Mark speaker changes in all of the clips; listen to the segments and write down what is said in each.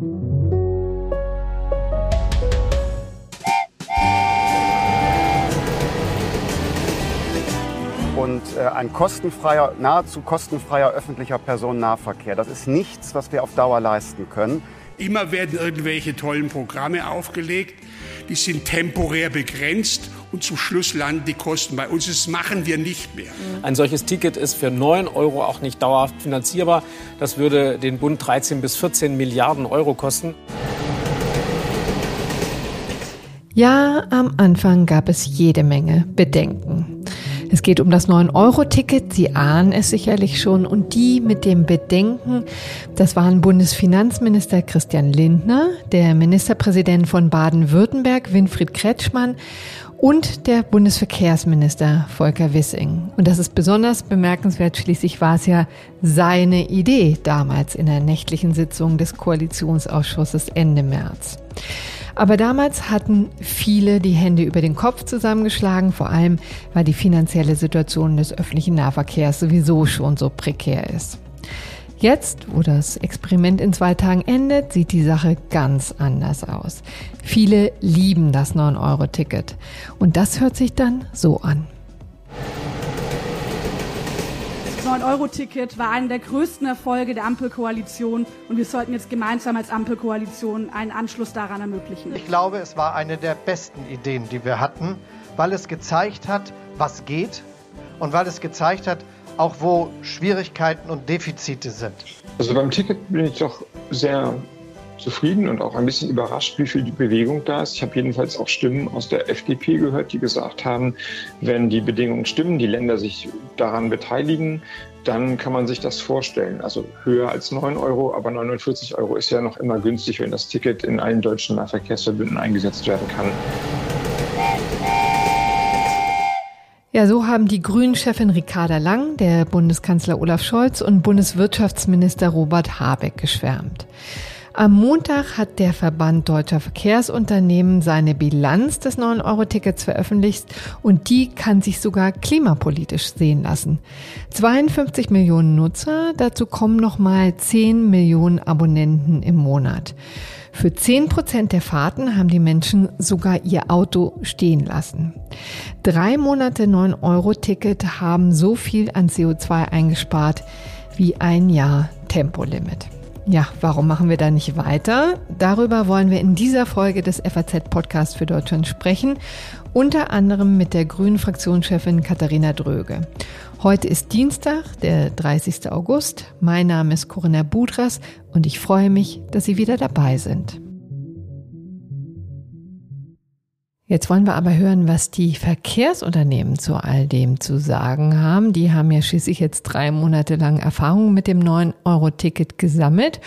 Speaker 1: und äh, ein kostenfreier, nahezu kostenfreier öffentlicher Personennahverkehr. Das ist nichts, was wir auf Dauer leisten können.
Speaker 2: Immer werden irgendwelche tollen Programme aufgelegt, die sind temporär begrenzt und zum Schluss landen die Kosten bei uns. Das machen wir nicht mehr.
Speaker 3: Ein solches Ticket ist für 9 Euro auch nicht dauerhaft finanzierbar. Das würde den Bund 13 bis 14 Milliarden Euro kosten.
Speaker 4: Ja, am Anfang gab es jede Menge Bedenken. Es geht um das 9-Euro-Ticket. Sie ahnen es sicherlich schon. Und die mit dem Bedenken, das waren Bundesfinanzminister Christian Lindner, der Ministerpräsident von Baden-Württemberg Winfried Kretschmann und der Bundesverkehrsminister Volker Wissing. Und das ist besonders bemerkenswert. Schließlich war es ja seine Idee damals in der nächtlichen Sitzung des Koalitionsausschusses Ende März. Aber damals hatten viele die Hände über den Kopf zusammengeschlagen, vor allem weil die finanzielle Situation des öffentlichen Nahverkehrs sowieso schon so prekär ist. Jetzt, wo das Experiment in zwei Tagen endet, sieht die Sache ganz anders aus. Viele lieben das 9-Euro-Ticket. Und das hört sich dann so an.
Speaker 5: 9-Euro-Ticket war einer der größten Erfolge der Ampelkoalition und wir sollten jetzt gemeinsam als Ampelkoalition einen Anschluss daran ermöglichen.
Speaker 6: Ich glaube, es war eine der besten Ideen, die wir hatten, weil es gezeigt hat, was geht und weil es gezeigt hat, auch wo Schwierigkeiten und Defizite sind.
Speaker 7: Also beim Ticket bin ich doch sehr zufrieden und auch ein bisschen überrascht, wie viel Bewegung da ist. Ich habe jedenfalls auch Stimmen aus der FDP gehört, die gesagt haben, wenn die Bedingungen stimmen, die Länder sich daran beteiligen, dann kann man sich das vorstellen. Also höher als 9 Euro, aber 49 Euro ist ja noch immer günstig, wenn das Ticket in allen deutschen Nahverkehrsverbünden eingesetzt werden kann.
Speaker 4: Ja, so haben die Grünen-Chefin Ricarda Lang, der Bundeskanzler Olaf Scholz und Bundeswirtschaftsminister Robert Habeck geschwärmt. Am Montag hat der Verband Deutscher Verkehrsunternehmen seine Bilanz des 9-Euro-Tickets veröffentlicht und die kann sich sogar klimapolitisch sehen lassen. 52 Millionen Nutzer, dazu kommen nochmal 10 Millionen Abonnenten im Monat. Für 10 Prozent der Fahrten haben die Menschen sogar ihr Auto stehen lassen. Drei Monate 9-Euro-Ticket haben so viel an CO2 eingespart wie ein Jahr Tempolimit. Ja, warum machen wir da nicht weiter? Darüber wollen wir in dieser Folge des FAZ-Podcasts für Deutschland sprechen, unter anderem mit der grünen Fraktionschefin Katharina Dröge. Heute ist Dienstag, der 30. August. Mein Name ist Corinna Budras und ich freue mich, dass Sie wieder dabei sind. Jetzt wollen wir aber hören, was die Verkehrsunternehmen zu all dem zu sagen haben. Die haben ja schließlich jetzt drei Monate lang Erfahrung mit dem 9-Euro-Ticket gesammelt.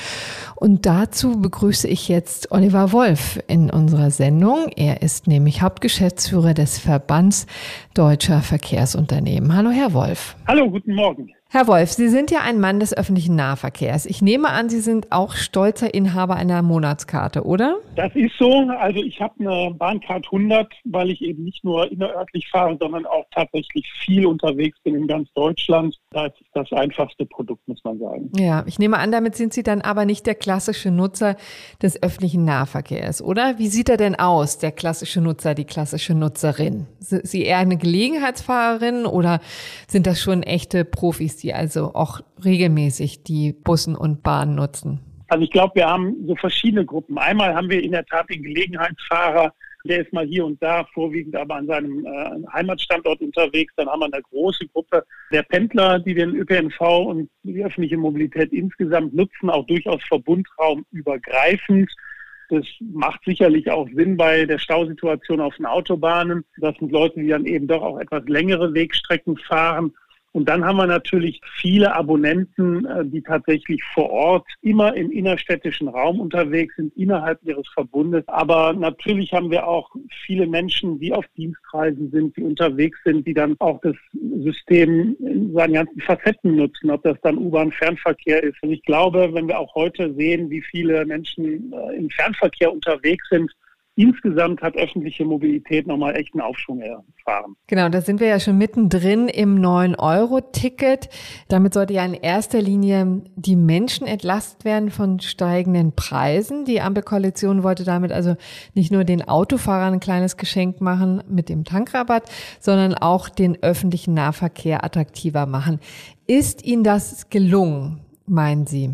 Speaker 4: Und dazu begrüße ich jetzt Oliver Wolf in unserer Sendung. Er ist nämlich Hauptgeschäftsführer des Verbands Deutscher Verkehrsunternehmen. Hallo, Herr Wolf.
Speaker 8: Hallo, guten Morgen.
Speaker 4: Herr Wolf, Sie sind ja ein Mann des öffentlichen Nahverkehrs. Ich nehme an, Sie sind auch stolzer Inhaber einer Monatskarte, oder?
Speaker 8: Das ist so. Also ich habe eine Bahncard 100, weil ich eben nicht nur innerörtlich fahre, sondern auch tatsächlich viel unterwegs bin in ganz Deutschland. Das ist das einfachste Produkt, muss man sagen.
Speaker 4: Ja, ich nehme an, damit sind Sie dann aber nicht der klassische Nutzer des öffentlichen Nahverkehrs, oder? Wie sieht er denn aus, der klassische Nutzer, die klassische Nutzerin? Sind Sie eher eine Gelegenheitsfahrerin oder sind das schon echte Profis, die also auch regelmäßig die Bussen und Bahnen nutzen?
Speaker 8: Also ich glaube, wir haben so verschiedene Gruppen. Einmal haben wir in der Tat den Gelegenheitsfahrer, der ist mal hier und da, vorwiegend aber an seinem äh, Heimatstandort unterwegs. Dann haben wir eine große Gruppe der Pendler, die den ÖPNV und die öffentliche Mobilität insgesamt nutzen, auch durchaus verbundraumübergreifend. Das macht sicherlich auch Sinn bei der Stausituation auf den Autobahnen. Das sind Leute, die dann eben doch auch etwas längere Wegstrecken fahren und dann haben wir natürlich viele Abonnenten, äh, die tatsächlich vor Ort immer im innerstädtischen Raum unterwegs sind, innerhalb ihres Verbundes. Aber natürlich haben wir auch viele Menschen, die auf Dienstreisen sind, die unterwegs sind, die dann auch das System in seinen ganzen Facetten nutzen, ob das dann U-Bahn-Fernverkehr ist. Und ich glaube, wenn wir auch heute sehen, wie viele Menschen äh, im Fernverkehr unterwegs sind, insgesamt hat öffentliche Mobilität nochmal echt einen Aufschwung erfahren.
Speaker 4: Genau, da sind wir ja schon mittendrin im 9-Euro-Ticket. Damit sollte ja in erster Linie die Menschen entlastet werden von steigenden Preisen. Die Ampelkoalition wollte damit also nicht nur den Autofahrern ein kleines Geschenk machen mit dem Tankrabatt, sondern auch den öffentlichen Nahverkehr attraktiver machen. Ist Ihnen das gelungen, meinen Sie?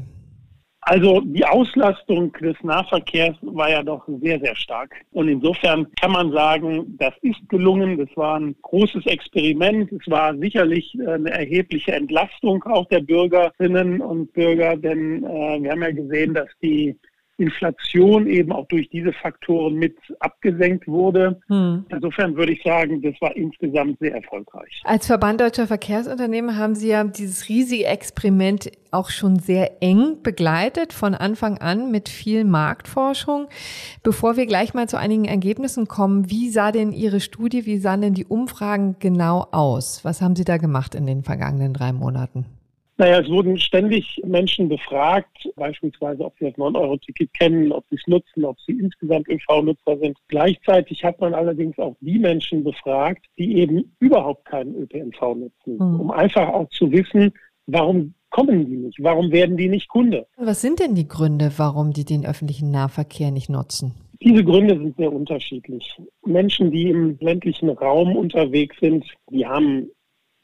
Speaker 8: Also die Auslastung des Nahverkehrs war ja doch sehr, sehr stark. Und insofern kann man sagen, das ist gelungen. Das war ein großes Experiment. Es war sicherlich äh, eine erhebliche Entlastung auch der Bürgerinnen und Bürger, denn äh, wir haben ja gesehen, dass die Inflation eben auch durch diese Faktoren mit abgesenkt wurde. Hm. Insofern würde ich sagen, das war insgesamt sehr erfolgreich.
Speaker 4: Als Verband Deutscher Verkehrsunternehmen haben Sie ja dieses riesige Experiment auch schon sehr eng begleitet, von Anfang an mit viel Marktforschung. Bevor wir gleich mal zu einigen Ergebnissen kommen, wie sah denn Ihre Studie, wie sahen denn die Umfragen genau aus? Was haben Sie da gemacht in den vergangenen drei Monaten?
Speaker 8: Naja, es wurden ständig Menschen befragt, beispielsweise, ob sie das 9-Euro-Ticket kennen, ob sie es nutzen, ob sie insgesamt ÖV-Nutzer sind. Gleichzeitig hat man allerdings auch die Menschen befragt, die eben überhaupt keinen ÖPNV nutzen, mhm. um einfach auch zu wissen, warum kommen die nicht, warum werden die nicht Kunde.
Speaker 4: Was sind denn die Gründe, warum die den öffentlichen Nahverkehr nicht nutzen?
Speaker 8: Diese Gründe sind sehr unterschiedlich. Menschen, die im ländlichen Raum unterwegs sind, die haben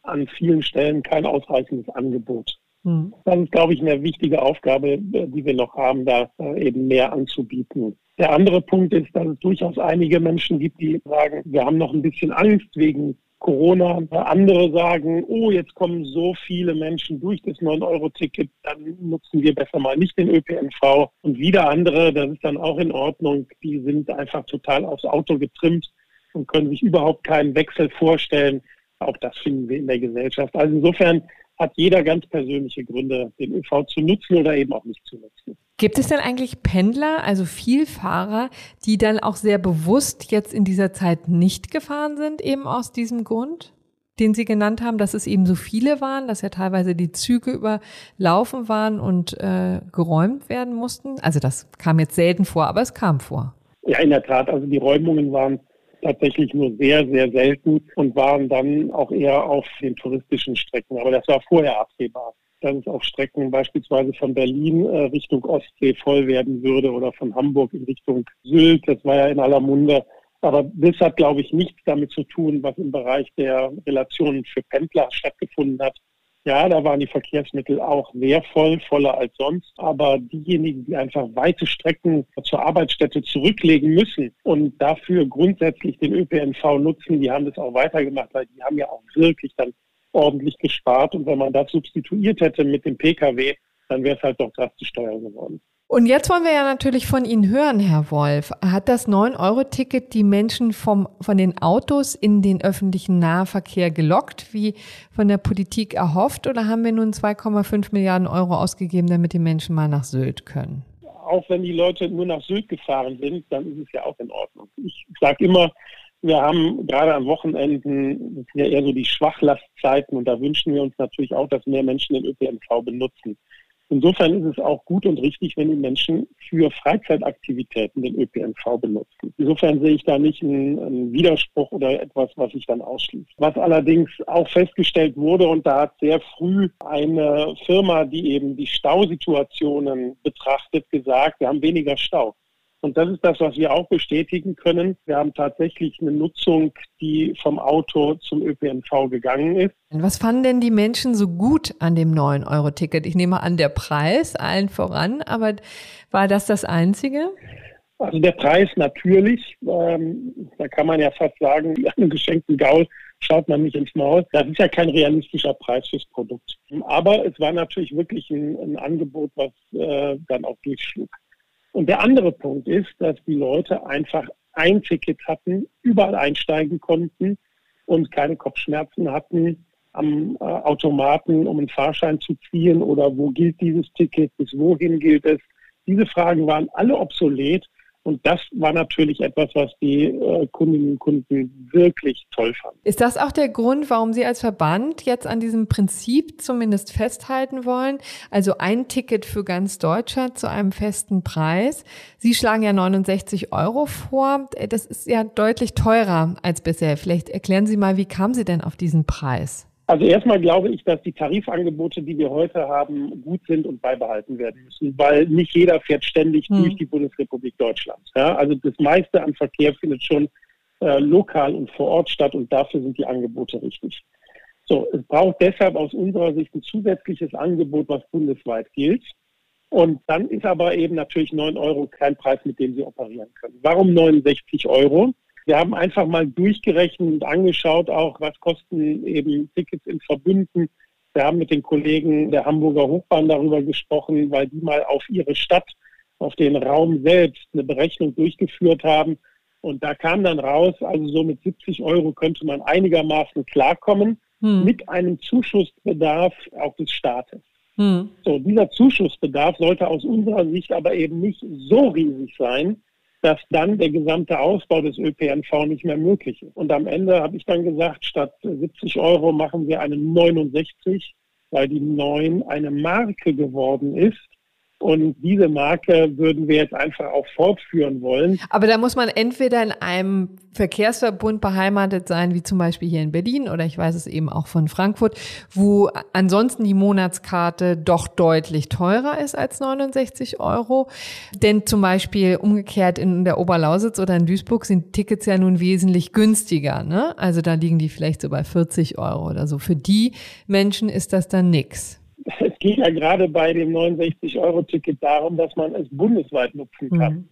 Speaker 8: an vielen Stellen kein ausreichendes Angebot. Mhm. Das ist, glaube ich, eine wichtige Aufgabe, äh, die wir noch haben, da äh, eben mehr anzubieten. Der andere Punkt ist, dass es durchaus einige Menschen gibt, die sagen, wir haben noch ein bisschen Angst wegen Corona. Andere sagen, oh, jetzt kommen so viele Menschen durch das 9-Euro-Ticket, dann nutzen wir besser mal nicht den ÖPNV. Und wieder andere, das ist dann auch in Ordnung, die sind einfach total aufs Auto getrimmt und können sich überhaupt keinen Wechsel vorstellen. Auch das finden wir in der Gesellschaft. Also insofern hat jeder ganz persönliche Gründe, den ÖV zu nutzen oder eben auch nicht zu nutzen.
Speaker 4: Gibt es denn eigentlich Pendler, also Vielfahrer, die dann auch sehr bewusst jetzt in dieser Zeit nicht gefahren sind, eben aus diesem Grund? den Sie genannt haben, dass es eben so viele waren, dass ja teilweise die Züge überlaufen waren und äh, geräumt werden mussten. Also das kam jetzt selten vor, aber es kam vor.
Speaker 8: Ja, in der Tat. Also die Räumungen waren tatsächlich nur sehr, sehr selten und waren dann auch eher auf den touristischen Strecken. Aber das war vorher absehbar, dass es auf Strecken beispielsweise von Berlin äh, Richtung Ostsee voll werden würde oder von Hamburg in Richtung Sylt. Das war ja in aller Munde. Aber das hat, glaube ich, nichts damit zu tun, was im Bereich der Relationen für Pendler stattgefunden hat, ja, da waren die Verkehrsmittel auch sehr voll, voller als sonst. Aber diejenigen, die einfach weite Strecken zur Arbeitsstätte zurücklegen müssen und dafür grundsätzlich den ÖPNV nutzen, die haben das auch weitergemacht, weil die haben ja auch wirklich dann ordentlich gespart. Und wenn man das substituiert hätte mit dem Pkw, dann wäre es halt doch drastisch teuer geworden.
Speaker 4: Und jetzt wollen wir ja natürlich von Ihnen hören, Herr Wolf. Hat das 9-Euro-Ticket die Menschen vom, von den Autos in den öffentlichen Nahverkehr gelockt, wie von der Politik erhofft, oder haben wir nun 2,5 Milliarden Euro ausgegeben, damit die Menschen mal nach Sylt können?
Speaker 8: Auch wenn die Leute nur nach Sylt gefahren sind, dann ist es ja auch in Ordnung. Ich sage immer, wir haben gerade am Wochenenden, das sind ja eher so die Schwachlastzeiten und da wünschen wir uns natürlich auch, dass mehr Menschen den ÖPNV benutzen. Insofern ist es auch gut und richtig, wenn die Menschen für Freizeitaktivitäten den ÖPNV benutzen. Insofern sehe ich da nicht einen, einen Widerspruch oder etwas, was sich dann ausschließt. Was allerdings auch festgestellt wurde, und da hat sehr früh eine Firma, die eben die Stausituationen betrachtet, gesagt, wir haben weniger Stau. Und das ist das, was wir auch bestätigen können. Wir haben tatsächlich eine Nutzung, die vom Auto zum ÖPNV gegangen ist.
Speaker 4: Was fanden denn die Menschen so gut an dem 9-Euro-Ticket? Ich nehme an, der Preis allen voran, aber war das das Einzige?
Speaker 8: Also der Preis natürlich, ähm, da kann man ja fast sagen, einem geschenkten Gaul schaut man nicht ins Maul. Das ist ja kein realistischer Preis fürs Produkt. Aber es war natürlich wirklich ein, ein Angebot, was äh, dann auch durchschlug. Und der andere Punkt ist, dass die Leute einfach ein Ticket hatten, überall einsteigen konnten und keine Kopfschmerzen hatten am äh, Automaten, um einen Fahrschein zu ziehen oder wo gilt dieses Ticket, bis wohin gilt es. Diese Fragen waren alle obsolet Und das war natürlich etwas, was die äh, Kundinnen und Kunden wirklich toll fanden.
Speaker 4: Ist das auch der Grund, warum Sie als Verband jetzt an diesem Prinzip zumindest festhalten wollen? Also ein Ticket für ganz Deutschland zu einem festen Preis. Sie schlagen ja 69 Euro vor. Das ist ja deutlich teurer als bisher. Vielleicht erklären Sie mal, wie kamen Sie denn auf diesen Preis?
Speaker 8: Also erstmal glaube ich, dass die Tarifangebote, die wir heute haben, gut sind und beibehalten werden müssen, weil nicht jeder fährt ständig hm. durch die Bundesrepublik Deutschland. Ja, also das meiste an Verkehr findet schon äh, lokal und vor Ort statt und dafür sind die Angebote richtig. So, es braucht deshalb aus unserer Sicht ein zusätzliches Angebot, was bundesweit gilt. Und dann ist aber eben natürlich 9 Euro kein Preis, mit dem Sie operieren können. Warum 69 Euro? Wir haben einfach mal durchgerechnet und angeschaut auch, was kosten eben Tickets in Verbünden. Wir haben mit den Kollegen der Hamburger Hochbahn darüber gesprochen, weil die mal auf ihre Stadt, auf den Raum selbst eine Berechnung durchgeführt haben. Und da kam dann raus, also so mit 70 Euro könnte man einigermaßen klarkommen hm. mit einem Zuschussbedarf auch des Staates. Hm. So, dieser Zuschussbedarf sollte aus unserer Sicht aber eben nicht so riesig sein, dass dann der gesamte Ausbau des ÖPNV nicht mehr möglich ist. Und am Ende habe ich dann gesagt, statt 70 Euro machen wir eine 69, weil die 9 eine Marke geworden ist und diese Marke würden wir jetzt einfach auch fortführen wollen.
Speaker 4: Aber da muss man entweder in einem Verkehrsverbund beheimatet sein, wie zum Beispiel hier in Berlin oder ich weiß es eben auch von Frankfurt, wo ansonsten die Monatskarte doch deutlich teurer ist als 69 Euro. Denn zum Beispiel umgekehrt in der Oberlausitz oder in Duisburg sind Tickets ja nun wesentlich günstiger. Ne? Also da liegen die vielleicht so bei 40 Euro oder so. Für die Menschen ist das dann nix
Speaker 8: es geht ja gerade bei dem 69-Euro-Ticket darum, dass man es bundesweit nutzen kann. Mhm.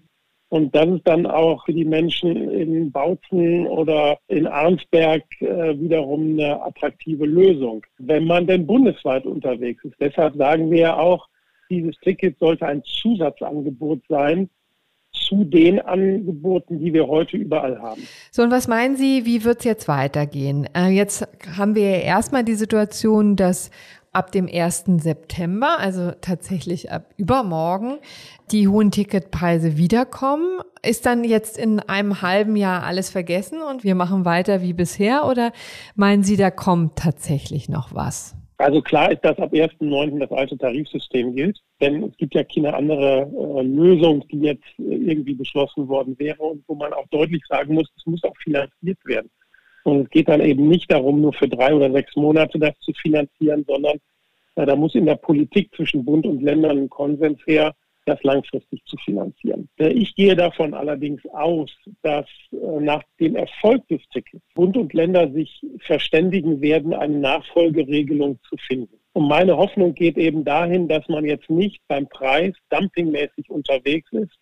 Speaker 8: Und das ist dann auch für die Menschen in Bautzen oder in Arnsberg äh, wiederum eine attraktive Lösung, wenn man denn bundesweit unterwegs ist. Deshalb sagen wir ja auch, dieses Ticket sollte ein Zusatzangebot sein zu den Angeboten, die wir heute überall haben.
Speaker 4: So, und was meinen Sie, wie wird es jetzt weitergehen? Äh, jetzt haben wir ja erstmal die Situation, dass ab dem 1. September, also tatsächlich ab übermorgen, die hohen Ticketpreise wiederkommen. Ist dann jetzt in einem halben Jahr alles vergessen und wir machen weiter wie bisher oder meinen Sie, da kommt tatsächlich noch was?
Speaker 8: Also klar ist, dass ab 1.9. das alte Tarifsystem gilt, denn es gibt ja keine andere äh, Lösung, die jetzt irgendwie beschlossen worden wäre und wo man auch deutlich sagen muss, es muss auch finanziert werden. Und es geht dann eben nicht darum, nur für drei oder sechs Monate das zu finanzieren, sondern äh, da muss in der Politik zwischen Bund und Ländern ein Konsens her, das langfristig zu finanzieren. Äh, ich gehe davon allerdings aus, dass äh, nach dem Erfolg des Tickets Bund und Länder sich verständigen werden, eine Nachfolgeregelung zu finden. Und meine Hoffnung geht eben dahin, dass man jetzt nicht beim Preis dumpingmäßig unterwegs ist,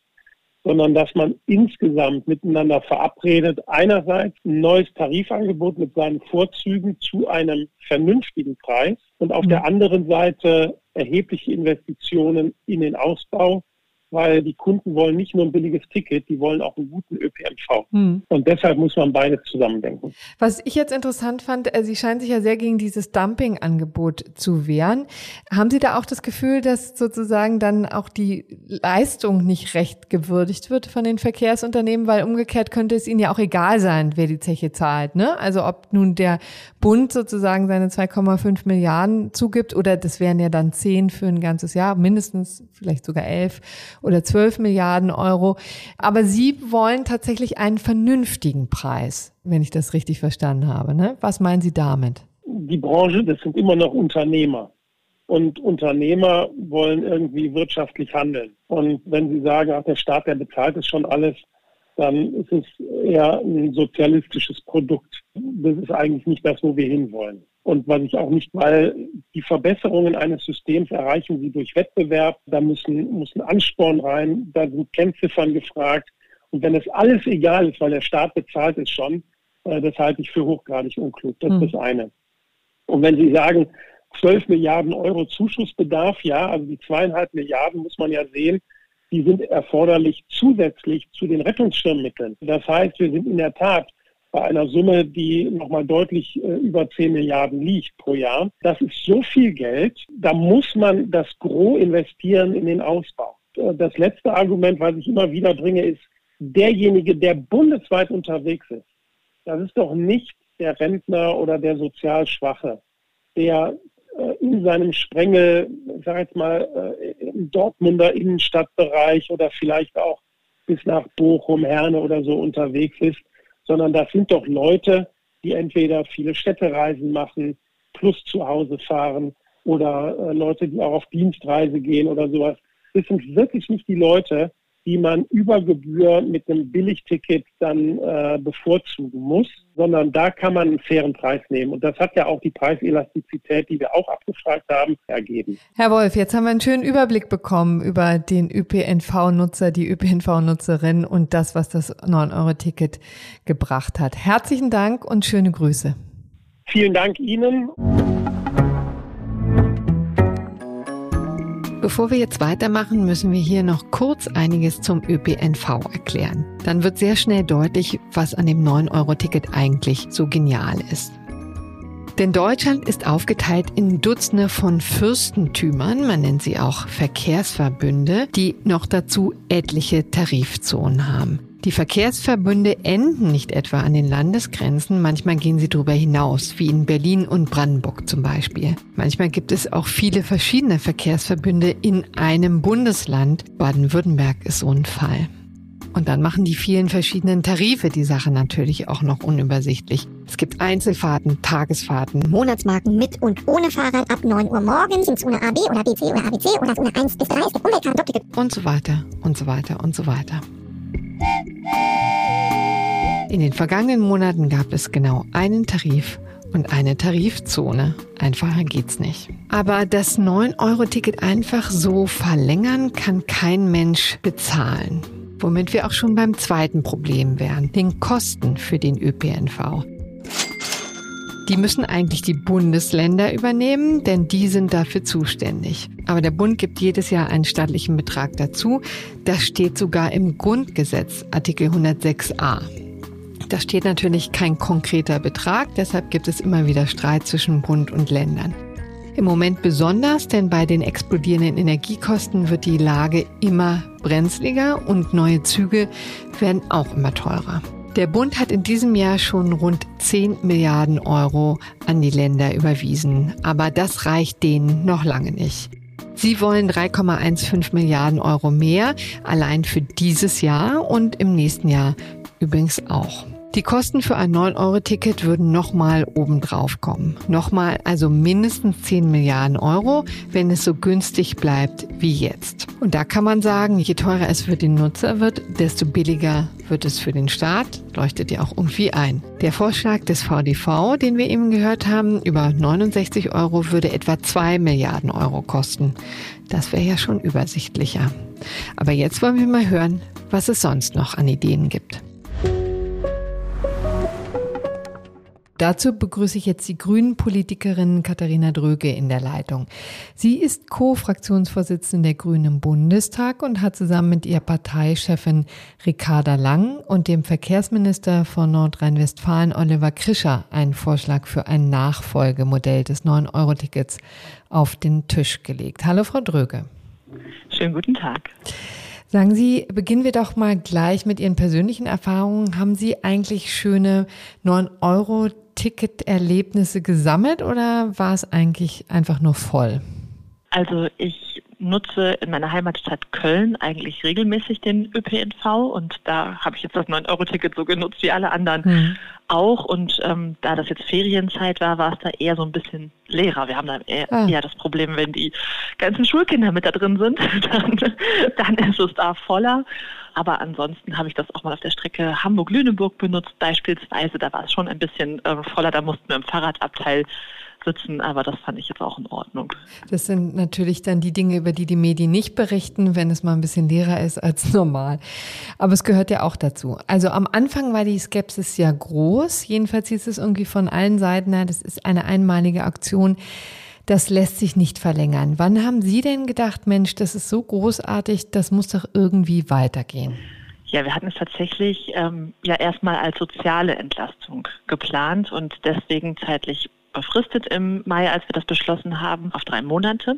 Speaker 8: sondern dass man insgesamt miteinander verabredet, einerseits ein neues Tarifangebot mit seinen Vorzügen zu einem vernünftigen Preis und auf mhm. der anderen Seite erhebliche Investitionen in den Ausbau weil die Kunden wollen nicht nur ein billiges Ticket, die wollen auch einen guten ÖPNV. Hm. Und deshalb muss man beide zusammendenken.
Speaker 4: Was ich jetzt interessant fand, äh, Sie scheinen sich ja sehr gegen dieses Dumping-Angebot zu wehren. Haben Sie da auch das Gefühl, dass sozusagen dann auch die Leistung nicht recht gewürdigt wird von den Verkehrsunternehmen, weil umgekehrt könnte es ihnen ja auch egal sein, wer die Zeche zahlt, ne? Also ob nun der Bund sozusagen seine 2,5 Milliarden zugibt oder das wären ja dann 10 für ein ganzes Jahr, mindestens vielleicht sogar 11 oder 12 Milliarden Euro. Aber Sie wollen tatsächlich einen vernünftigen Preis, wenn ich das richtig verstanden habe. Ne? Was meinen Sie damit?
Speaker 8: Die Branche, das sind immer noch Unternehmer. Und Unternehmer wollen irgendwie wirtschaftlich handeln. Und wenn Sie sagen, ach, der Staat, der bezahlt es schon alles, dann ist es eher ein sozialistisches Produkt. Das ist eigentlich nicht das, wo wir hinwollen. Und was ich auch nicht, weil die Verbesserungen eines Systems erreichen sie durch Wettbewerb, da müssen, muss ein Ansporn rein, da sind Kennziffern gefragt. Und wenn es alles egal ist, weil der Staat bezahlt es schon, äh, das halte ich für hochgradig unklug. Das ist hm. das eine. Und wenn Sie sagen, 12 Milliarden Euro Zuschussbedarf, ja, also die zweieinhalb Milliarden muss man ja sehen, die sind erforderlich zusätzlich zu den Rettungsschirmmitteln. Das heißt, wir sind in der Tat bei einer Summe, die nochmal deutlich äh, über 10 Milliarden liegt pro Jahr. Das ist so viel Geld, da muss man das Gros investieren in den Ausbau. Äh, das letzte Argument, was ich immer wieder bringe, ist, derjenige, der bundesweit unterwegs ist, das ist doch nicht der Rentner oder der sozial Schwache, der äh, in seinem Sprengel, sag jetzt mal, im Dortmunder Innenstadtbereich oder vielleicht auch bis nach Bochum, Herne oder so unterwegs ist, sondern das sind doch Leute, die entweder viele Städtereisen machen, plus zu Hause fahren oder äh, Leute, die auch auf Dienstreise gehen oder sowas. Das sind wirklich nicht die Leute, die man über Gebühr mit einem Billigticket dann äh, bevorzugen muss, sondern da kann man einen fairen Preis nehmen. Und das hat ja auch die Preiselastizität, die wir auch abgefragt haben, ergeben.
Speaker 4: Herr Wolf, jetzt haben wir einen schönen Überblick bekommen über den ÖPNV-Nutzer, die ÖPNV-Nutzerin und das, was das 9-Euro-Ticket gebracht hat. Herzlichen Dank und schöne Grüße.
Speaker 8: Vielen Dank Ihnen.
Speaker 4: Bevor wir jetzt weitermachen, müssen wir hier noch kurz einiges zum ÖPNV erklären. Dann wird sehr schnell deutlich, was an dem 9-Euro-Ticket eigentlich so genial ist. Denn Deutschland ist aufgeteilt in Dutzende von Fürstentümern, man nennt sie auch Verkehrsverbünde, die noch dazu etliche Tarifzonen haben. Die Verkehrsverbünde enden nicht etwa an den Landesgrenzen, manchmal gehen sie darüber hinaus, wie in Berlin und Brandenburg zum Beispiel. Manchmal gibt es auch viele verschiedene Verkehrsverbünde in einem Bundesland. Baden-Württemberg ist so ein Fall. Und dann machen die vielen verschiedenen Tarife die Sache natürlich auch noch unübersichtlich. Es gibt Einzelfahrten, Tagesfahrten,
Speaker 9: Monatsmarken mit und ohne Fahrrad ab 9 Uhr morgens, ins ohne AB oder BC oder ABC oder ohne 1 bis 3 ist der Umweltkarte
Speaker 4: und so weiter und so weiter und so weiter. In den vergangenen Monaten gab es genau einen Tarif und eine Tarifzone. Einfacher geht's nicht. Aber das 9-Euro-Ticket einfach so verlängern kann kein Mensch bezahlen. Womit wir auch schon beim zweiten Problem wären, den Kosten für den ÖPNV. Die müssen eigentlich die Bundesländer übernehmen, denn die sind dafür zuständig. Aber der Bund gibt jedes Jahr einen staatlichen Betrag dazu. Das steht sogar im Grundgesetz, Artikel 106a. Da steht natürlich kein konkreter Betrag, deshalb gibt es immer wieder Streit zwischen Bund und Ländern. Im Moment besonders, denn bei den explodierenden Energiekosten wird die Lage immer brenzliger und neue Züge werden auch immer teurer. Der Bund hat in diesem Jahr schon rund 10 Milliarden Euro an die Länder überwiesen, aber das reicht denen noch lange nicht. Sie wollen 3,15 Milliarden Euro mehr, allein für dieses Jahr und im nächsten Jahr übrigens auch. Die Kosten für ein 9-Euro-Ticket würden nochmal obendrauf kommen. Nochmal also mindestens 10 Milliarden Euro, wenn es so günstig bleibt wie jetzt. Und da kann man sagen, je teurer es für den Nutzer wird, desto billiger wird es für den Staat, leuchtet ja auch irgendwie ein. Der Vorschlag des VDV, den wir eben gehört haben, über 69 Euro würde etwa 2 Milliarden Euro kosten. Das wäre ja schon übersichtlicher. Aber jetzt wollen wir mal hören, was es sonst noch an Ideen gibt. Dazu begrüße ich jetzt die Grünen-Politikerin Katharina Dröge in der Leitung. Sie ist Co-Fraktionsvorsitzende der Grünen im Bundestag und hat zusammen mit ihrer Parteichefin Ricarda Lang und dem Verkehrsminister von Nordrhein-Westfalen Oliver Krischer einen Vorschlag für ein Nachfolgemodell des 9-Euro-Tickets auf den Tisch gelegt. Hallo, Frau Dröge.
Speaker 10: Schönen guten Tag.
Speaker 4: Sagen Sie, beginnen wir doch mal gleich mit Ihren persönlichen Erfahrungen. Haben Sie eigentlich schöne 9-Euro-Ticket-Erlebnisse gesammelt oder war es eigentlich einfach nur voll?
Speaker 10: Also ich nutze in meiner Heimatstadt Köln eigentlich regelmäßig den ÖPNV und da habe ich jetzt das 9-Euro-Ticket so genutzt wie alle anderen hm. auch. Und ähm, da das jetzt Ferienzeit war, war es da eher so ein bisschen leerer. Wir haben da eher, ah. eher das Problem, wenn die ganzen Schulkinder mit da drin sind, dann, dann ist es da voller. Aber ansonsten habe ich das auch mal auf der Strecke Hamburg-Lüneburg benutzt, beispielsweise. Da war es schon ein bisschen äh, voller, da mussten wir im Fahrradabteil sitzen, aber das fand ich jetzt auch in Ordnung.
Speaker 4: Das sind natürlich dann die Dinge, über die die Medien nicht berichten, wenn es mal ein bisschen leerer ist als normal. Aber es gehört ja auch dazu. Also am Anfang war die Skepsis ja groß. Jedenfalls hieß es irgendwie von allen Seiten, das ist eine einmalige Aktion. Das lässt sich nicht verlängern. Wann haben Sie denn gedacht, Mensch, das ist so großartig, das muss doch irgendwie weitergehen?
Speaker 10: Ja, wir hatten es tatsächlich ähm, ja erstmal als soziale Entlastung geplant und deswegen zeitlich befristet im Mai, als wir das beschlossen haben, auf drei Monate.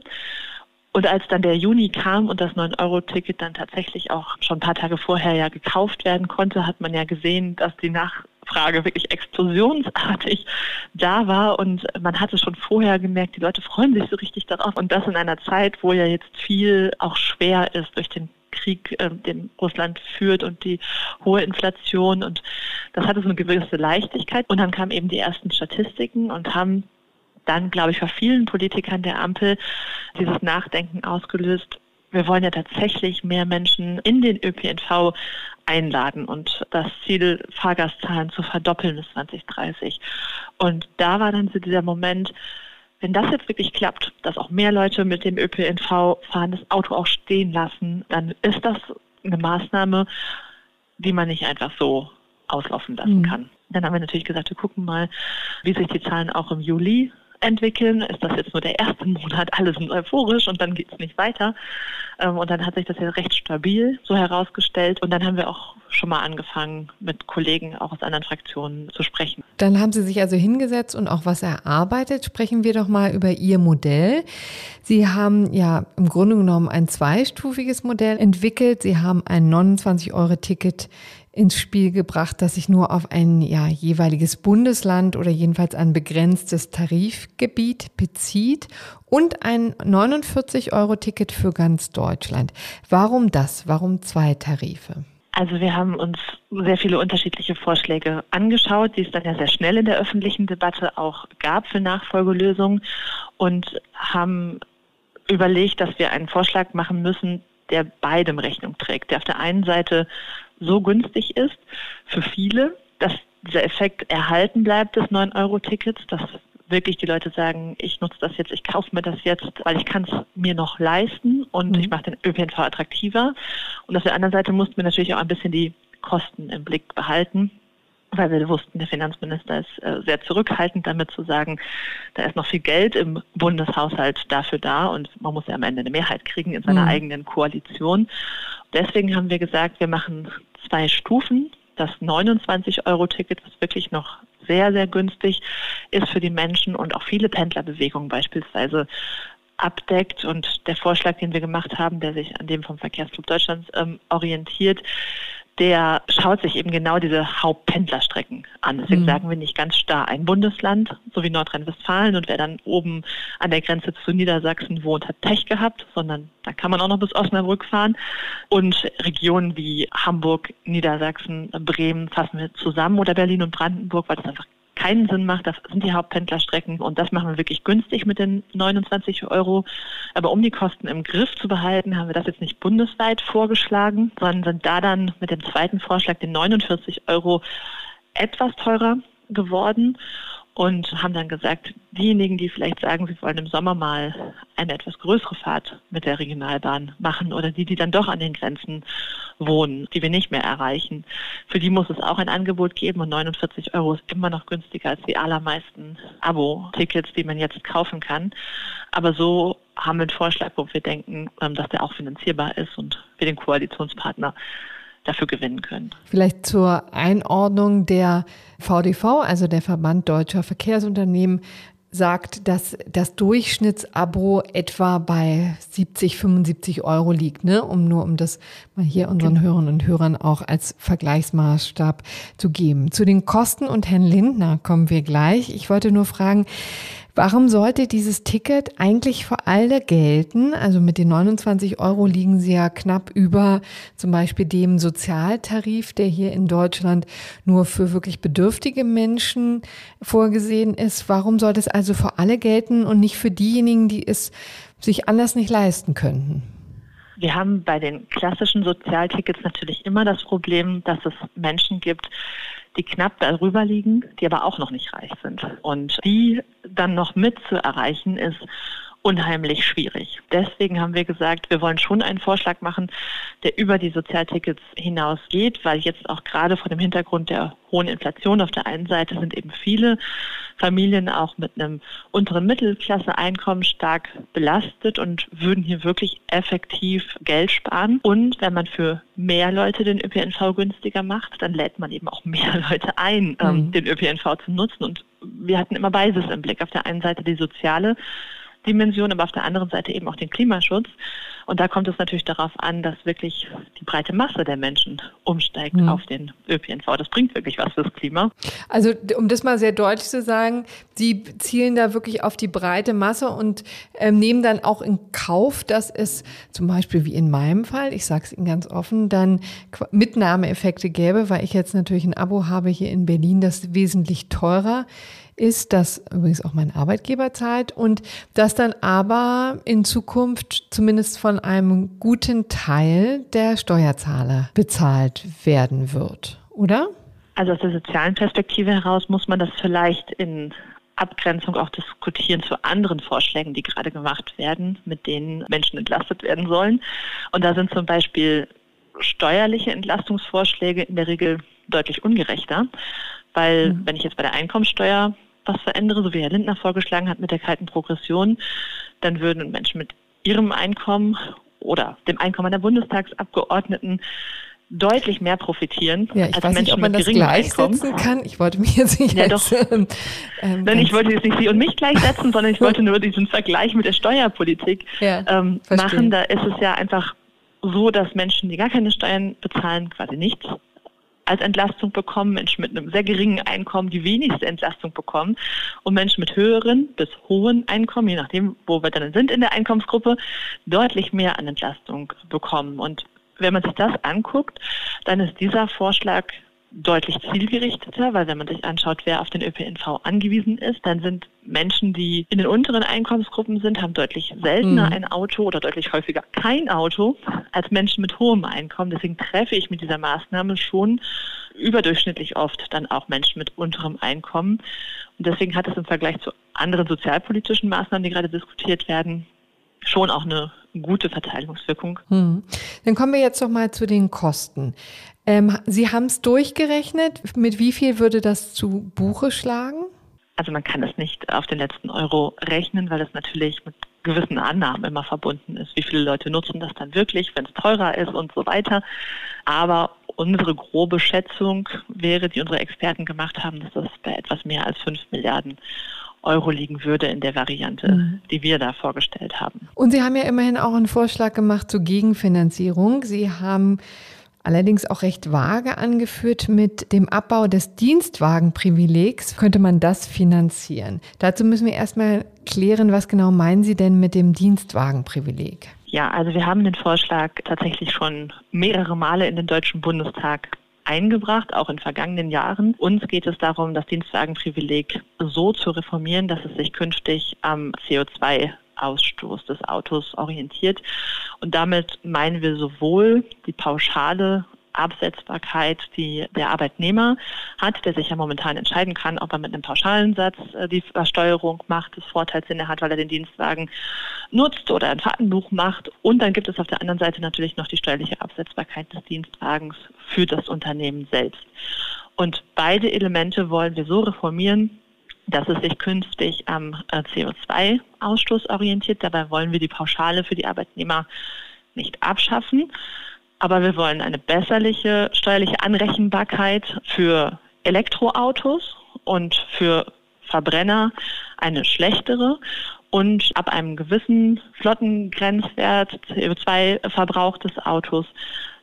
Speaker 10: Und als dann der Juni kam und das 9-Euro-Ticket dann tatsächlich auch schon ein paar Tage vorher ja gekauft werden konnte, hat man ja gesehen, dass die Nachfrage wirklich explosionsartig da war und man hatte schon vorher gemerkt, die Leute freuen sich so richtig darauf und das in einer Zeit, wo ja jetzt viel auch schwer ist durch den Krieg, äh, den Russland führt und die hohe Inflation und das hatte so eine gewisse Leichtigkeit und dann kamen eben die ersten Statistiken und haben dann, glaube ich, bei vielen Politikern der Ampel dieses Nachdenken ausgelöst. Wir wollen ja tatsächlich mehr Menschen in den ÖPNV einladen und das Ziel, Fahrgastzahlen zu verdoppeln bis 2030. Und da war dann so dieser Moment, wenn das jetzt wirklich klappt, dass auch mehr Leute mit dem ÖPNV fahren, das Auto auch stehen lassen, dann ist das eine Maßnahme, die man nicht einfach so auslaufen lassen mhm. kann. Dann haben wir natürlich gesagt, wir gucken mal, wie sich die Zahlen auch im Juli entwickeln. Ist das jetzt nur der erste Monat, alle sind euphorisch und dann geht es nicht weiter. Ähm, und dann hat sich das ja recht stabil so herausgestellt. Und dann haben wir auch schon mal angefangen, mit Kollegen auch aus anderen Fraktionen zu sprechen.
Speaker 4: Dann haben Sie sich also hingesetzt und auch was erarbeitet. Sprechen wir doch mal über Ihr Modell. Sie haben ja im Grunde genommen ein zweistufiges Modell entwickelt. Sie haben ein 29-Euro-Ticket ins Spiel gebracht, das sich nur auf ein ja, jeweiliges Bundesland oder jedenfalls ein begrenztes Tarifgebiet bezieht und ein 49-Euro-Ticket für ganz Deutschland. Warum das? Warum zwei Tarife?
Speaker 10: Also wir haben uns sehr viele unterschiedliche Vorschläge angeschaut, die es dann ja sehr schnell in der öffentlichen Debatte auch gab für Nachfolgelösungen und haben überlegt, dass wir einen Vorschlag machen müssen, der beidem Rechnung trägt, der auf der einen Seite so günstig ist für viele, dass dieser Effekt erhalten bleibt des 9-Euro-Tickets, dass wirklich die Leute sagen, ich nutze das jetzt, ich kaufe mir das jetzt, weil ich kann es mir noch leisten und mhm. ich mache den ÖPNV attraktiver. Und auf der anderen Seite mussten wir natürlich auch ein bisschen die Kosten im Blick behalten weil wir wussten, der Finanzminister ist äh, sehr zurückhaltend damit zu sagen, da ist noch viel Geld im Bundeshaushalt dafür da und man muss ja am Ende eine Mehrheit kriegen in seiner mhm. eigenen Koalition. Deswegen haben wir gesagt, wir machen zwei Stufen. Das 29-Euro-Ticket, was wirklich noch sehr, sehr günstig ist für die Menschen und auch viele Pendlerbewegungen beispielsweise abdeckt. Und der Vorschlag, den wir gemacht haben, der sich an dem vom Verkehrsclub Deutschlands ähm, orientiert, der schaut sich eben genau diese Hauptpendlerstrecken an. Deswegen mhm. sagen wir nicht ganz starr ein Bundesland, so wie Nordrhein-Westfalen und wer dann oben an der Grenze zu Niedersachsen wohnt, hat Pech gehabt, sondern da kann man auch noch bis Osnabrück fahren. Und Regionen wie Hamburg, Niedersachsen, Bremen fassen wir zusammen oder Berlin und Brandenburg, weil das einfach keinen Sinn macht. Das sind die Hauptpendlerstrecken und das machen wir wirklich günstig mit den 29 Euro. Aber um die Kosten im Griff zu behalten, haben wir das jetzt nicht bundesweit vorgeschlagen, sondern sind da dann mit dem zweiten Vorschlag, den 49 Euro, etwas teurer geworden und haben dann gesagt, diejenigen, die vielleicht sagen, sie wollen im Sommer mal eine etwas größere Fahrt mit der Regionalbahn machen oder die, die dann doch an den Grenzen wohnen, die wir nicht mehr erreichen, für die muss es auch ein Angebot geben und 49 Euro ist immer noch günstiger als die allermeisten Abo-Tickets, die man jetzt kaufen kann. Aber so haben wir einen Vorschlag, wo wir denken, ähm, dass der auch finanzierbar ist und wir den Koalitionspartner dafür gewinnen können.
Speaker 4: Vielleicht zur Einordnung der VDV, also der Verband Deutscher Verkehrsunternehmen, sagt, dass das Durchschnittsabo etwa bei 70, 75 Euro liegt, ne? um nur um das mal hier unseren genau. Hörern und Hörern auch als Vergleichsmaßstab zu geben. Zu den Kosten und Herrn Lindner kommen wir gleich. Ich wollte nur fragen, Warum sollte dieses Ticket eigentlich für alle gelten? Also mit den 29 Euro liegen sie ja knapp über zum Beispiel dem Sozialtarif, der hier in Deutschland nur für wirklich bedürftige Menschen vorgesehen ist. Warum sollte es also für alle gelten und nicht für diejenigen, die es sich anders nicht leisten könnten?
Speaker 10: Wir haben bei den klassischen Sozialtickets natürlich immer das Problem, dass es Menschen gibt, die knapp darüber liegen, die aber auch noch nicht reich sind. Und die dann noch mit zu erreichen, ist unheimlich schwierig. Deswegen haben wir gesagt, wir wollen schon einen Vorschlag machen, der über die Sozialtickets hinausgeht, weil jetzt auch gerade vor dem Hintergrund der hohen Inflation auf der einen Seite sind eben viele Familien auch mit einem unteren Mittelklasse-Einkommen stark belastet und würden hier wirklich effektiv Geld sparen. Und wenn man für mehr Leute den ÖPNV günstiger macht, dann lädt man eben auch mehr Leute ein, ähm, mhm. den ÖPNV zu nutzen. Und wir hatten immer beides im Blick. Auf der einen Seite die soziale Dimension, aber auf der anderen Seite eben auch den Klimaschutz. Und da kommt es natürlich darauf an, dass wirklich die breite Masse der Menschen umsteigt mhm. auf den ÖPNV. Das bringt wirklich was fürs Klima.
Speaker 4: Also um das mal sehr deutlich zu sagen, Sie zielen da wirklich auf die breite Masse und äh, nehmen dann auch in Kauf, dass es zum Beispiel wie in meinem Fall, ich sage es Ihnen ganz offen, dann Mitnahmeeffekte gäbe, weil ich jetzt natürlich ein Abo habe hier in Berlin, das wesentlich teurer ist, das übrigens auch mein Arbeitgeber zahlt und das dann aber in Zukunft zumindest von einem guten Teil der Steuerzahler bezahlt werden wird, oder?
Speaker 10: Also aus der sozialen Perspektive heraus muss man das vielleicht in Abgrenzung auch diskutieren zu anderen Vorschlägen, die gerade gemacht werden, mit denen Menschen entlastet werden sollen. Und da sind zum Beispiel steuerliche Entlastungsvorschläge in der Regel deutlich ungerechter, weil mhm. wenn ich jetzt bei der Einkommensteuer was verändere, so wie Herr Lindner vorgeschlagen hat mit der kalten Progression, dann würden Menschen mit ihrem Einkommen oder dem Einkommen der Bundestagsabgeordneten deutlich mehr profitieren
Speaker 4: ja, ich als weiß Menschen nicht, ob man das gleichsetzen Einkommen. kann. Ich wollte mich jetzt nicht
Speaker 10: ja, doch. Ähm, ähm, Nein, ich wollte jetzt nicht Sie und mich gleichsetzen, sondern ich wollte nur diesen Vergleich mit der Steuerpolitik ja, ähm, machen. Da ist es ja einfach so, dass Menschen, die gar keine Steuern bezahlen, quasi nichts als Entlastung bekommen, Menschen mit einem sehr geringen Einkommen die wenigste Entlastung bekommen und Menschen mit höheren bis hohen Einkommen, je nachdem, wo wir dann sind in der Einkommensgruppe, deutlich mehr an Entlastung bekommen. Und wenn man sich das anguckt, dann ist dieser Vorschlag deutlich zielgerichteter, weil wenn man sich anschaut, wer auf den ÖPNV angewiesen ist, dann sind Menschen, die in den unteren Einkommensgruppen sind, haben deutlich seltener mhm. ein Auto oder deutlich häufiger kein Auto als Menschen mit hohem Einkommen. Deswegen treffe ich mit dieser Maßnahme schon überdurchschnittlich oft dann auch Menschen mit unterem Einkommen. Und deswegen hat es im Vergleich zu anderen sozialpolitischen Maßnahmen, die gerade diskutiert werden, schon auch eine gute Verteilungswirkung.
Speaker 4: Hm. Dann kommen wir jetzt noch mal zu den Kosten. Ähm, Sie haben es durchgerechnet. Mit wie viel würde das zu Buche schlagen?
Speaker 10: Also man kann es nicht auf den letzten Euro rechnen, weil es natürlich mit gewissen Annahmen immer verbunden ist. Wie viele Leute nutzen das dann wirklich, wenn es teurer ist und so weiter. Aber unsere grobe Schätzung wäre, die unsere Experten gemacht haben, dass das bei etwas mehr als 5 Milliarden Euro liegen würde in der Variante, mhm. die wir da vorgestellt haben.
Speaker 4: Und Sie haben ja immerhin auch einen Vorschlag gemacht zur Gegenfinanzierung. Sie haben allerdings auch recht vage angeführt, mit dem Abbau des Dienstwagenprivilegs könnte man das finanzieren. Dazu müssen wir erstmal klären, was genau meinen Sie denn mit dem Dienstwagenprivileg?
Speaker 10: Ja, also wir haben den Vorschlag tatsächlich schon mehrere Male in den Deutschen Bundestag eingebracht, auch in vergangenen Jahren. Uns geht es darum, das Dienstwagenprivileg so zu reformieren, dass es sich künftig am CO2 Ausstoß des Autos orientiert. Und damit meinen wir sowohl die pauschale Absetzbarkeit, die der Arbeitnehmer hat, der sich ja momentan entscheiden kann, ob er mit einem pauschalen Satz äh, die Versteuerung macht, des Vorteils, den er hat, weil er den Dienstwagen nutzt oder ein Fahrtenbuch macht. Und dann gibt es auf der anderen Seite natürlich noch die steuerliche Absetzbarkeit des Dienstwagens für das Unternehmen selbst. Und beide Elemente wollen wir so reformieren, dass es sich künftig am äh, CO2-Ausstoß orientiert. Dabei wollen wir die Pauschale für die Arbeitnehmer nicht abschaffen, aber wir wollen eine besserliche steuerliche Anrechenbarkeit für Elektroautos und für Verbrenner eine schlechtere und ab einem gewissen Flottengrenzwert CO2-Verbrauch des Autos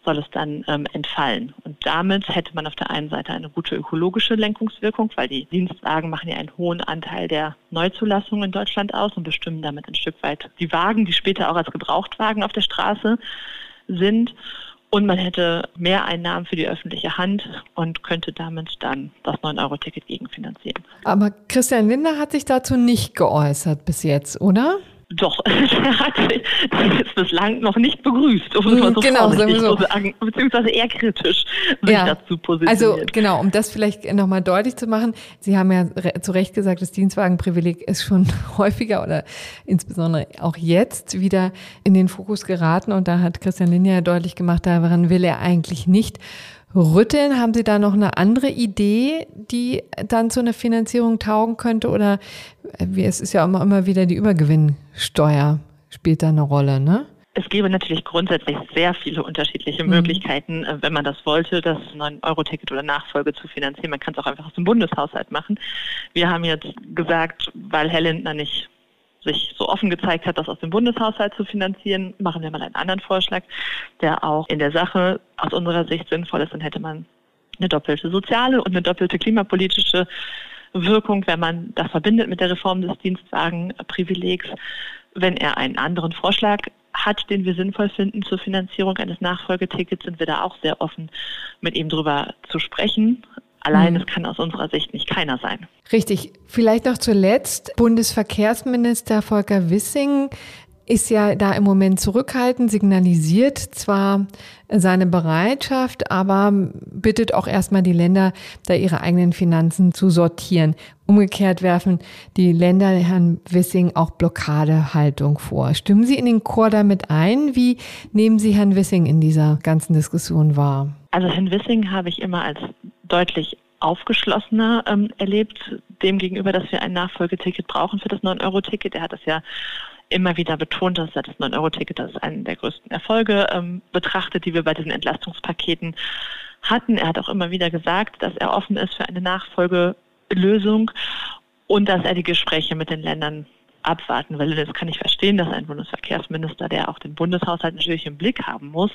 Speaker 10: soll es dann ähm, entfallen. Und damit hätte man auf der einen Seite eine gute ökologische Lenkungswirkung, weil die Dienstwagen machen ja einen hohen Anteil der Neuzulassung in Deutschland aus und bestimmen damit ein Stück weit die Wagen, die später auch als Gebrauchtwagen auf der Straße sind. Und man hätte mehr Einnahmen für die öffentliche Hand und könnte damit dann das 9-Euro-Ticket gegenfinanzieren.
Speaker 4: Aber Christian Lindner hat sich dazu nicht geäußert bis jetzt, oder?
Speaker 10: Doch, er hat jetzt bislang noch nicht begrüßt, um es mal so genau, so. zu sagen, beziehungsweise eher kritisch sich ja. dazu positioniert.
Speaker 4: Also genau, um das vielleicht nochmal deutlich zu machen, Sie haben ja zu Recht gesagt, das Dienstwagenprivileg ist schon häufiger oder insbesondere auch jetzt wieder in den Fokus geraten und da hat Christian Linja ja deutlich gemacht, daran will er eigentlich nicht rütteln? Haben Sie da noch eine andere Idee, die dann zu einer Finanzierung taugen könnte? Oder äh, wie, es ist ja immer, immer wieder die Übergewinnsteuer spielt da eine Rolle, ne?
Speaker 10: Es gäbe natürlich grundsätzlich sehr viele unterschiedliche mhm. Möglichkeiten, äh, wenn man das wollte, das 9-Euro-Ticket oder Nachfolge zu finanzieren. Man kann es auch einfach aus dem Bundeshaushalt machen. Wir haben jetzt gesagt, weil Herr Lindner nicht sich so offen gezeigt hat, das aus dem Bundeshaushalt zu finanzieren, machen wir mal einen anderen Vorschlag, der auch in der Sache aus unserer Sicht sinnvoll ist. Dann hätte man eine doppelte soziale und eine doppelte klimapolitische Wirkung, wenn man das verbindet mit der Reform des Dienstwagenprivilegs. Wenn er einen anderen Vorschlag hat, den wir sinnvoll finden zur Finanzierung eines Nachfolgetickets, sind wir da auch sehr offen, mit ihm drüber zu sprechen. Allein mhm. es kann aus unserer Sicht nicht keiner sein.
Speaker 4: Richtig. Vielleicht noch zuletzt. Bundesverkehrsminister Volker Wissing ist ja da im Moment zurückhaltend, signalisiert zwar seine Bereitschaft, aber bittet auch erstmal die Länder, da ihre eigenen Finanzen zu sortieren. Umgekehrt werfen die Länder Herrn Wissing auch Blockadehaltung vor. Stimmen Sie in den Chor damit ein? Wie nehmen Sie Herrn Wissing in dieser ganzen Diskussion wahr?
Speaker 10: Also Herrn Wissing habe ich immer als deutlich aufgeschlossener ähm, erlebt, dem gegenüber, dass wir ein Nachfolgeticket brauchen für das 9-Euro-Ticket. Er hat das ja immer wieder betont, dass er das 9-Euro-Ticket als einen der größten Erfolge ähm, betrachtet, die wir bei diesen Entlastungspaketen hatten. Er hat auch immer wieder gesagt, dass er offen ist für eine Nachfolgelösung und dass er die Gespräche mit den Ländern abwarten will. Und jetzt kann ich verstehen, dass ein Bundesverkehrsminister, der auch den Bundeshaushalt natürlich im Blick haben muss,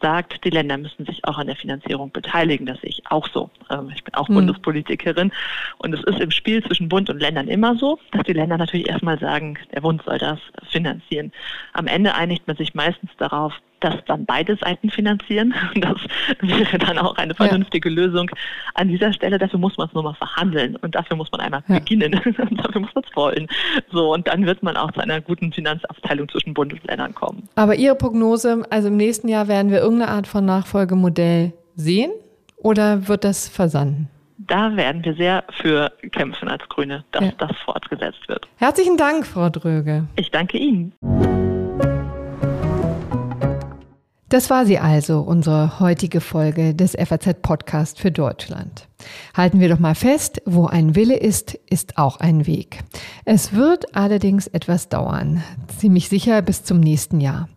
Speaker 10: sagt, die Länder müssen sich auch an der Finanzierung beteiligen. Das sehe ich auch so. Ähm, ich bin auch hm. Bundespolitikerin und es ist im Spiel zwischen Bund und Ländern immer so, dass die Länder natürlich erstmal sagen, der Bund soll das finanzieren. Am Ende einigt man sich meistens darauf, dass dann beide Seiten finanzieren. Das wäre dann auch eine vernünftige ja. Lösung. An dieser Stelle, dafür muss man es nur mal verhandeln und dafür muss man einmal ja. beginnen. dafür muss man es wollen. So, und dann wird man auch zu einer guten Finanzabteilung zwischen Bund und Ländern kommen.
Speaker 4: Aber Ihre Prognose, also im nächsten Jahr werden wir irgendeine Art von Nachfolgemodell sehen oder wird das versanden?
Speaker 10: Da werden wir sehr für kämpfen als Grüne, dass ja. das fortgesetzt wird.
Speaker 4: Herzlichen Dank, Frau Dröge.
Speaker 10: Ich danke Ihnen.
Speaker 4: Das war sie also, unsere heutige Folge des FAZ Podcast für Deutschland. Halten wir doch mal fest, wo ein Wille ist, ist auch ein Weg. Es wird allerdings etwas dauern, ziemlich sicher bis zum nächsten Jahr.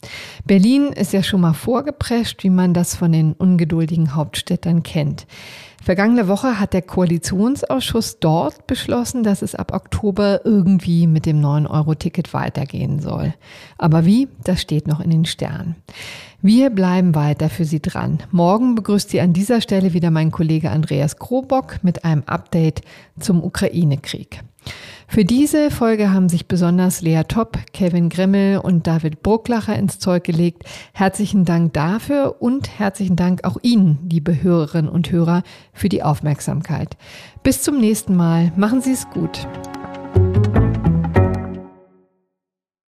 Speaker 4: Berlin ist ja schon mal vorgeprescht, wie man das von den ungeduldigen Hauptstädtern kennt. Vergangene Woche hat der Koalitionsausschuss dort beschlossen, dass es ab Oktober irgendwie mit dem 9-Euro-Ticket weitergehen soll. Aber wie, das steht noch in den Sternen. Wir bleiben weiter für Sie dran. Morgen begrüßt Sie an dieser Stelle wieder mein Kollege Andreas Krobock mit einem Update zum Ukraine-Krieg. Für diese Folge haben sich besonders Lea Topp, Kevin Grimmel und David Brucklacher ins Zeug gelegt. Herzlichen Dank dafür und herzlichen Dank auch Ihnen, liebe Hörerinnen und Hörer, für die Aufmerksamkeit. Bis zum nächsten Mal. Machen Sie es gut.